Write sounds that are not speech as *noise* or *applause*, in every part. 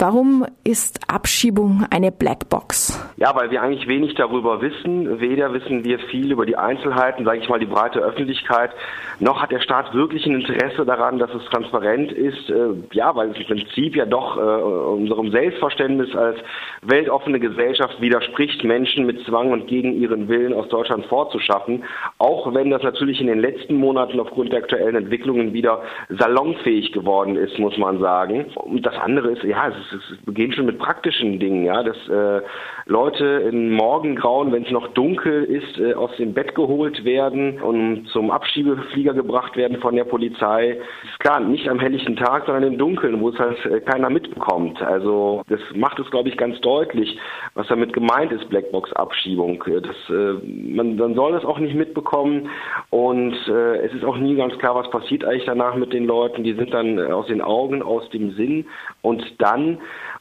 Warum ist Abschiebung eine Blackbox? Ja, weil wir eigentlich wenig darüber wissen. Weder wissen wir viel über die Einzelheiten, sage ich mal, die breite Öffentlichkeit, noch hat der Staat wirklich ein Interesse daran, dass es transparent ist. Äh, ja, weil es im Prinzip ja doch äh, unserem Selbstverständnis als weltoffene Gesellschaft widerspricht, Menschen mit Zwang und gegen ihren Willen aus Deutschland vorzuschaffen. Auch wenn das natürlich in den letzten Monaten aufgrund der aktuellen Entwicklungen wieder salonfähig geworden ist, muss man sagen. Und das andere ist, ja, es, ist, es beginnt schon mit praktischen Dingen, ja, dass äh, Leute in Morgengrauen, wenn es noch dunkel ist, äh, aus dem Bett geholt werden und zum Abschiebeflieger gebracht werden von der Polizei. Ist klar, nicht am helllichten Tag, sondern im Dunkeln, wo es halt äh, keiner mitbekommt. Also das macht es, glaube ich, ganz deutlich, was damit gemeint ist, Blackbox-Abschiebung. Äh, das, äh, man, man soll es auch nicht mitbekommen und äh, es ist auch nie ganz klar, was passiert eigentlich danach mit den Leuten. Die sind dann aus den Augen, aus dem Sinn und dann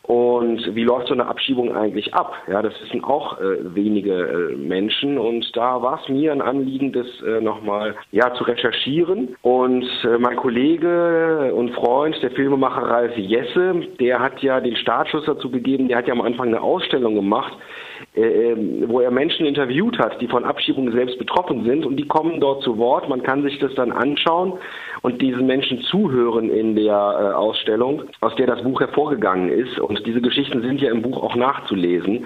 und wie läuft so eine Abschiebung eigentlich ab? Ja, das wissen auch äh, wenige äh, Menschen. Und da war es mir ein Anliegen, das äh, nochmal ja, zu recherchieren. Und äh, mein Kollege und Freund, der Filmemacher Ralf Jesse, der hat ja den Startschuss dazu gegeben, der hat ja am Anfang eine Ausstellung gemacht, wo er Menschen interviewt hat, die von Abschiebungen selbst betroffen sind und die kommen dort zu Wort. Man kann sich das dann anschauen und diesen Menschen zuhören in der äh, Ausstellung, aus der das Buch hervorgegangen ist. Und diese Geschichten sind ja im Buch auch nachzulesen.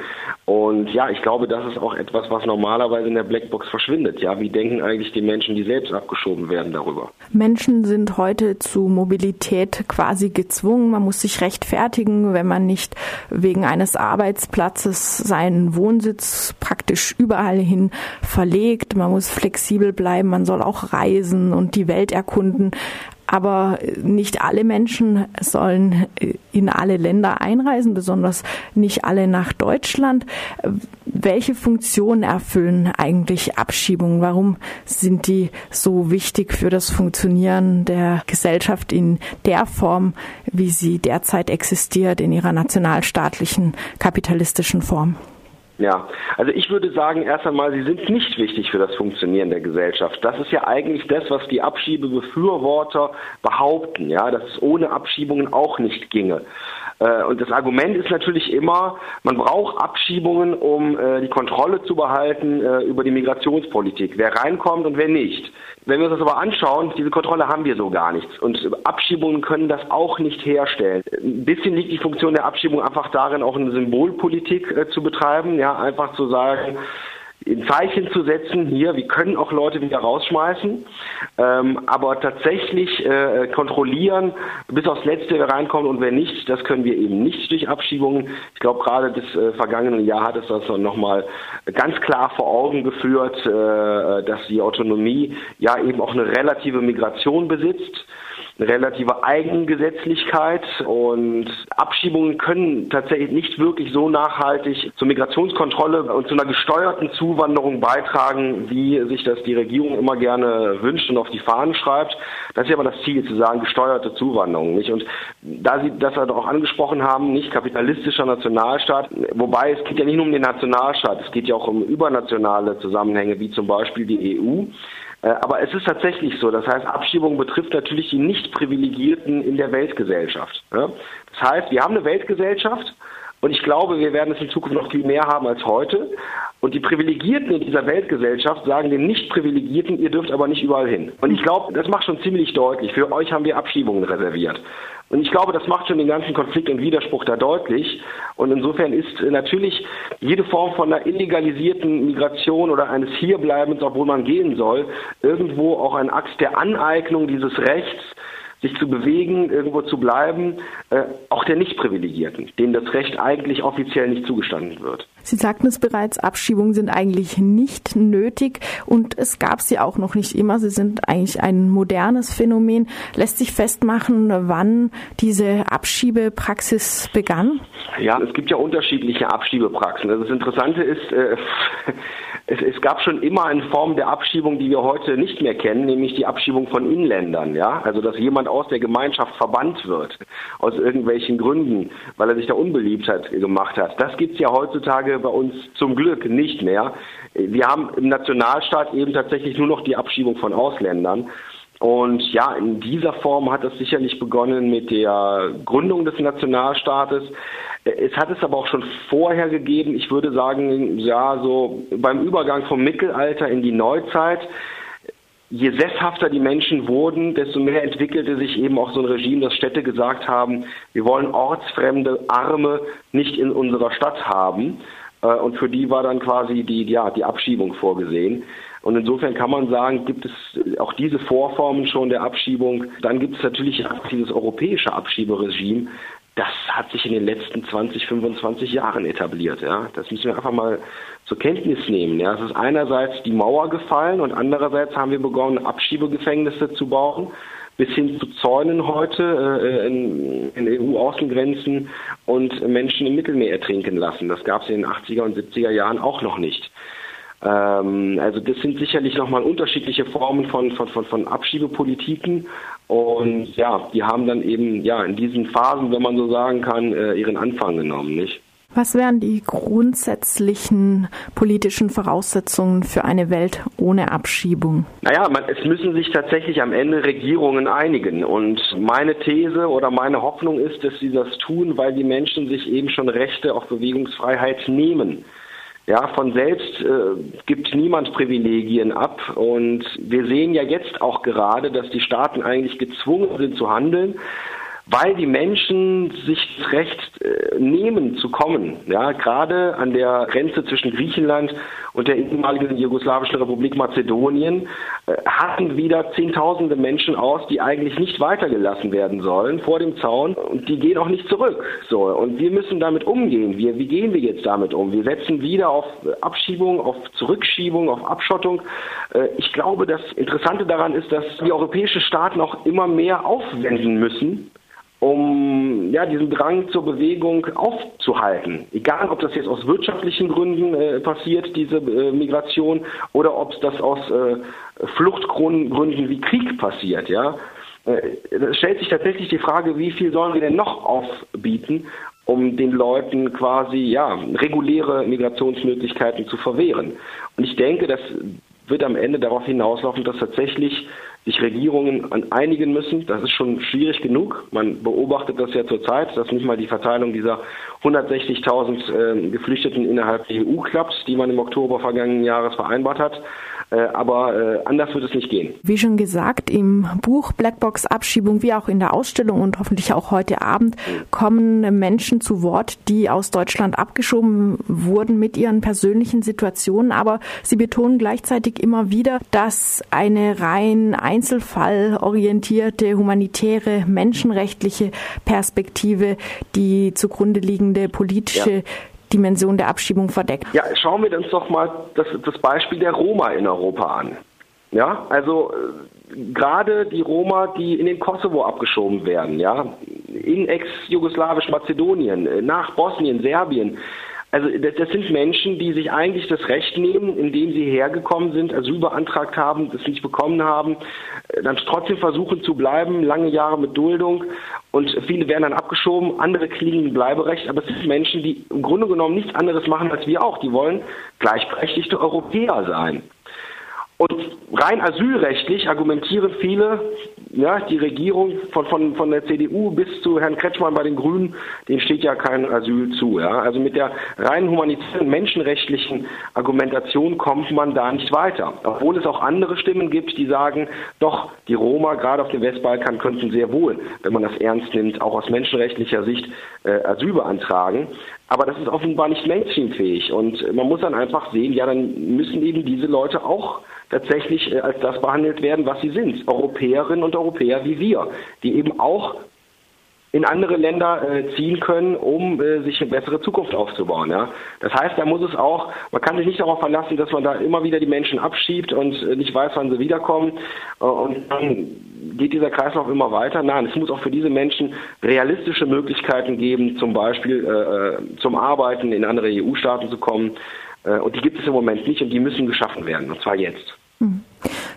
Und ja, ich glaube, das ist auch etwas, was normalerweise in der Blackbox verschwindet. Ja, wie denken eigentlich die Menschen, die selbst abgeschoben werden darüber? Menschen sind heute zu Mobilität quasi gezwungen. Man muss sich rechtfertigen, wenn man nicht wegen eines Arbeitsplatzes seinen Wohnsitz praktisch überall hin verlegt. Man muss flexibel bleiben. Man soll auch reisen und die Welt erkunden. Aber nicht alle Menschen sollen in alle Länder einreisen, besonders nicht alle nach Deutschland. Welche Funktion erfüllen eigentlich Abschiebungen? Warum sind die so wichtig für das Funktionieren der Gesellschaft in der Form, wie sie derzeit existiert, in ihrer nationalstaatlichen kapitalistischen Form? Ja, also ich würde sagen, erst einmal, sie sind nicht wichtig für das Funktionieren der Gesellschaft. Das ist ja eigentlich das, was die Abschiebebefürworter behaupten, ja, dass es ohne Abschiebungen auch nicht ginge. Äh, und das Argument ist natürlich immer, man braucht Abschiebungen, um äh, die Kontrolle zu behalten äh, über die Migrationspolitik, wer reinkommt und wer nicht. Wenn wir uns das aber anschauen, diese Kontrolle haben wir so gar nichts. Und Abschiebungen können das auch nicht herstellen. Ein bisschen liegt die Funktion der Abschiebung einfach darin, auch eine Symbolpolitik zu betreiben, ja, einfach zu sagen, ein Zeichen zu setzen, hier, wir können auch Leute wieder rausschmeißen, ähm, aber tatsächlich äh, kontrollieren, bis aufs Letzte, wer reinkommt und wer nicht, das können wir eben nicht durch Abschiebungen. Ich glaube, gerade das äh, vergangene Jahr hat es das nochmal ganz klar vor Augen geführt, äh, dass die Autonomie ja eben auch eine relative Migration besitzt relative Eigengesetzlichkeit und Abschiebungen können tatsächlich nicht wirklich so nachhaltig zur Migrationskontrolle und zu einer gesteuerten Zuwanderung beitragen, wie sich das die Regierung immer gerne wünscht und auf die Fahnen schreibt. Das ist ja aber das Ziel, zu sagen, gesteuerte Zuwanderung. Nicht? Und da Sie das halt auch angesprochen haben, nicht kapitalistischer Nationalstaat, wobei es geht ja nicht nur um den Nationalstaat, es geht ja auch um übernationale Zusammenhänge, wie zum Beispiel die EU. Äh, aber es ist tatsächlich so. Das heißt, Abschiebung betrifft natürlich die Nicht-Privilegierten in der Weltgesellschaft. Das heißt, wir haben eine Weltgesellschaft und ich glaube, wir werden es in Zukunft noch viel mehr haben als heute. Und die Privilegierten in dieser Weltgesellschaft sagen den Nicht-Privilegierten, ihr dürft aber nicht überall hin. Und ich glaube, das macht schon ziemlich deutlich. Für euch haben wir Abschiebungen reserviert. Und ich glaube, das macht schon den ganzen Konflikt und Widerspruch da deutlich. Und insofern ist natürlich jede Form von einer illegalisierten Migration oder eines Hierbleibens, obwohl man gehen soll, irgendwo auch ein Akt der Aneignung dieses Rechts, sich zu bewegen, irgendwo zu bleiben, äh, auch der Nichtprivilegierten, denen das Recht eigentlich offiziell nicht zugestanden wird. Sie sagten es bereits, Abschiebungen sind eigentlich nicht nötig und es gab sie auch noch nicht immer. Sie sind eigentlich ein modernes Phänomen. Lässt sich festmachen, wann diese Abschiebepraxis begann? Ja, es gibt ja unterschiedliche Abschiebepraxen. Also das Interessante ist, äh, *laughs* es, gab schon immer eine Form der Abschiebung, die wir heute nicht mehr kennen, nämlich die Abschiebung von Inländern. Ja, also dass jemand aus der Gemeinschaft verbannt wird aus irgendwelchen Gründen, weil er sich da Unbeliebtheit gemacht hat. Das gibt es ja heutzutage bei uns zum Glück nicht mehr. Wir haben im Nationalstaat eben tatsächlich nur noch die Abschiebung von Ausländern. Und ja, in dieser Form hat es sicherlich begonnen mit der Gründung des Nationalstaates. Es hat es aber auch schon vorher gegeben, ich würde sagen, ja, so beim Übergang vom Mittelalter in die Neuzeit. Je sesshafter die Menschen wurden, desto mehr entwickelte sich eben auch so ein Regime, dass Städte gesagt haben, wir wollen ortsfremde Arme nicht in unserer Stadt haben. Äh, und für die war dann quasi die, ja, die Abschiebung vorgesehen. Und insofern kann man sagen, gibt es auch diese Vorformen schon der Abschiebung. Dann gibt es natürlich dieses europäische Abschieberegime. Das hat sich in den letzten 20, 25 Jahren etabliert. Ja. Das müssen wir einfach mal zur Kenntnis nehmen. Ja. Es ist einerseits die Mauer gefallen und andererseits haben wir begonnen, Abschiebegefängnisse zu bauen bis hin zu Zäunen heute äh, in, in EU-Außengrenzen und Menschen im Mittelmeer ertrinken lassen. Das gab es in den 80er und 70er Jahren auch noch nicht. Ähm, also das sind sicherlich nochmal unterschiedliche Formen von, von, von, von Abschiebepolitiken und ja, die haben dann eben ja in diesen Phasen, wenn man so sagen kann, äh, ihren Anfang genommen, nicht? Was wären die grundsätzlichen politischen Voraussetzungen für eine Welt ohne Abschiebung? Naja, man, es müssen sich tatsächlich am Ende Regierungen einigen. Und meine These oder meine Hoffnung ist, dass sie das tun, weil die Menschen sich eben schon Rechte auf Bewegungsfreiheit nehmen. Ja, von selbst äh, gibt niemand Privilegien ab. Und wir sehen ja jetzt auch gerade, dass die Staaten eigentlich gezwungen sind zu handeln weil die Menschen sich das Recht äh, nehmen zu kommen. Ja, gerade an der Grenze zwischen Griechenland und der ehemaligen jugoslawischen Republik Mazedonien äh, hatten wieder Zehntausende Menschen aus, die eigentlich nicht weitergelassen werden sollen vor dem Zaun und die gehen auch nicht zurück. So und wir müssen damit umgehen. Wir, wie gehen wir jetzt damit um? Wir setzen wieder auf Abschiebung, auf Zurückschiebung, auf Abschottung. Äh, ich glaube, das Interessante daran ist, dass die europäischen Staaten auch immer mehr aufwenden müssen, um ja, diesen Drang zur Bewegung aufzuhalten. Egal, ob das jetzt aus wirtschaftlichen Gründen äh, passiert, diese äh, Migration, oder ob das aus äh, Fluchtgründen wie Krieg passiert. Ja, äh, es stellt sich tatsächlich die Frage, wie viel sollen wir denn noch aufbieten, um den Leuten quasi ja reguläre Migrationsmöglichkeiten zu verwehren. Und ich denke, das wird am Ende darauf hinauslaufen, dass tatsächlich sich Regierungen einigen müssen. Das ist schon schwierig genug. Man beobachtet das ja zurzeit, dass nicht mal die Verteilung dieser 160.000 äh, Geflüchteten innerhalb der EU klappt, die man im Oktober vergangenen Jahres vereinbart hat. Äh, aber äh, anders wird es nicht gehen. Wie schon gesagt, im Buch Blackbox Abschiebung, wie auch in der Ausstellung und hoffentlich auch heute Abend, kommen Menschen zu Wort, die aus Deutschland abgeschoben wurden mit ihren persönlichen Situationen. Aber sie betonen gleichzeitig immer wieder, dass eine rein einzelfallorientierte, humanitäre, menschenrechtliche Perspektive die zugrunde liegende politische ja. Dimension der Abschiebung verdeckt. Ja, schauen wir uns doch mal das, das Beispiel der Roma in Europa an. Ja, also äh, gerade die Roma, die in den Kosovo abgeschoben werden, ja, in ex-jugoslawisch Mazedonien, äh, nach Bosnien, Serbien, also das, das, sind Menschen, die sich eigentlich das Recht nehmen, indem sie hergekommen sind, Asyl beantragt haben, das nicht bekommen haben, äh, dann trotzdem versuchen zu bleiben, lange Jahre mit Duldung und viele werden dann abgeschoben, andere kriegen Bleiberecht, aber es sind Menschen, die im Grunde genommen nichts anderes machen als wir auch. Die wollen gleichberechtigte Europäer sein. Und rein asylrechtlich argumentieren viele, ja, die Regierung von, von, von der CDU bis zu Herrn Kretschmann bei den Grünen, denen steht ja kein Asyl zu. Ja. Also mit der rein humanitären, menschenrechtlichen Argumentation kommt man da nicht weiter. Obwohl es auch andere Stimmen gibt, die sagen, doch, die Roma, gerade auf dem Westbalkan, könnten sehr wohl, wenn man das ernst nimmt, auch aus menschenrechtlicher Sicht äh, Asyl beantragen. Aber das ist offenbar nicht mainstreamfähig. Und man muss dann einfach sehen, ja, dann müssen eben diese Leute auch tatsächlich äh, als das behandelt werden, was sie sind. Europäerinnen und Europäer wie wir, die eben auch in andere Länder äh, ziehen können, um äh, sich eine bessere Zukunft aufzubauen. Das heißt, da muss es auch, man kann sich nicht darauf verlassen, dass man da immer wieder die Menschen abschiebt und nicht weiß, wann sie wiederkommen und dann geht dieser Kreislauf immer weiter. Nein, es muss auch für diese Menschen realistische Möglichkeiten geben, zum Beispiel äh, zum Arbeiten in andere EU-Staaten zu kommen. und die gibt es im Moment nicht und die müssen geschaffen werden, und zwar jetzt. Hm.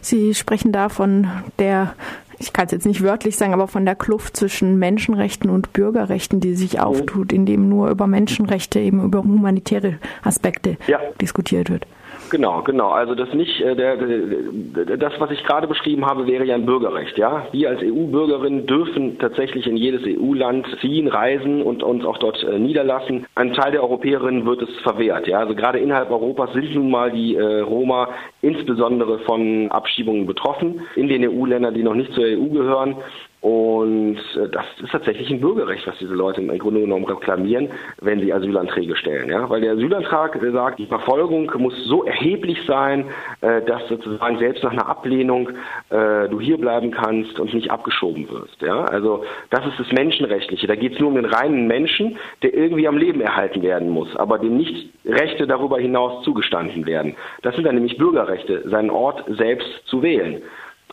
Sie sprechen da von der, ich kann es jetzt nicht wörtlich sagen, aber von der Kluft zwischen Menschenrechten und Bürgerrechten, die sich auftut, indem nur über Menschenrechte, eben über humanitäre Aspekte ja. diskutiert wird. Genau, genau. Also das nicht, äh, der, der, das, was ich gerade beschrieben habe, wäre ja ein Bürgerrecht. Ja, wir als EU-Bürgerinnen dürfen tatsächlich in jedes EU-Land ziehen, reisen und uns auch dort äh, niederlassen. Ein Teil der Europäerinnen wird es verwehrt. Ja, also gerade innerhalb Europas sind nun mal die äh, Roma insbesondere von Abschiebungen betroffen in den EU-Ländern, die noch nicht zur EU gehören. Und äh, das ist tatsächlich ein Bürgerrecht, was diese Leute im Grunde genommen reklamieren, wenn sie Asylanträge stellen. Ja? Weil der Asylantrag sagt, die Verfolgung muss so erheblich sein, äh, dass sozusagen selbst nach einer Ablehnung äh, du hier bleiben kannst und nicht abgeschoben wirst. Ja? Also das ist das Menschenrechtliche. Da geht es nur um den reinen Menschen, der irgendwie am Leben erhalten werden muss, aber dem nicht Rechte darüber hinaus zugestanden werden. Das sind dann nämlich Bürgerrechte, seinen Ort selbst zu wählen.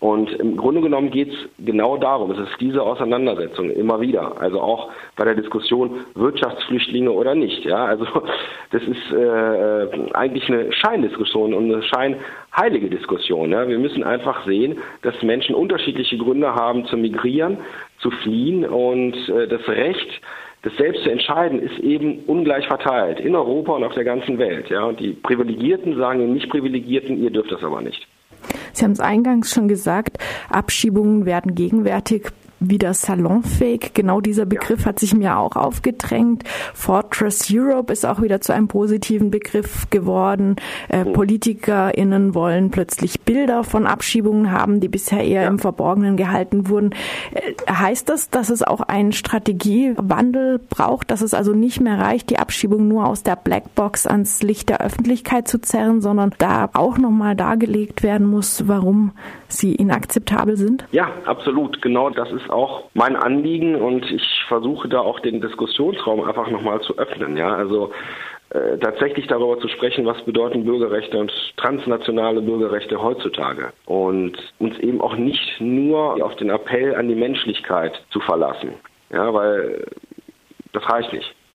Und im Grunde genommen geht es genau darum. Es ist diese Auseinandersetzung immer wieder. Also auch bei der Diskussion Wirtschaftsflüchtlinge oder nicht. Ja, also *laughs* das ist äh, eigentlich eine Scheindiskussion und eine scheinheilige Diskussion. Ja? Wir müssen einfach sehen, dass Menschen unterschiedliche Gründe haben zu migrieren, zu fliehen und äh, das Recht das selbst zu entscheiden, ist eben ungleich verteilt in Europa und auf der ganzen Welt. Ja? Und die Privilegierten sagen den Nicht-Privilegierten, ihr dürft das aber nicht. Sie haben es eingangs schon gesagt, Abschiebungen werden gegenwärtig wieder salonfähig. Genau dieser Begriff hat sich mir auch aufgedrängt. Fortress Europe ist auch wieder zu einem positiven Begriff geworden. Äh. PolitikerInnen wollen plötzlich Bilder von Abschiebungen haben, die bisher eher ja. im Verborgenen gehalten wurden. Äh, heißt das, dass es auch einen Strategiewandel braucht, dass es also nicht mehr reicht, die Abschiebung nur aus der Blackbox ans Licht der Öffentlichkeit zu zerren, sondern da auch nochmal dargelegt werden muss, warum sie inakzeptabel sind? Ja, absolut. Genau das ist auch mein Anliegen und ich versuche da auch den Diskussionsraum einfach nochmal zu öffnen. Ja, also äh, tatsächlich darüber zu sprechen, was bedeuten Bürgerrechte und transnationale Bürgerrechte heutzutage und uns eben auch nicht nur auf den Appell an die Menschlichkeit zu verlassen. Ja, weil das reicht nicht.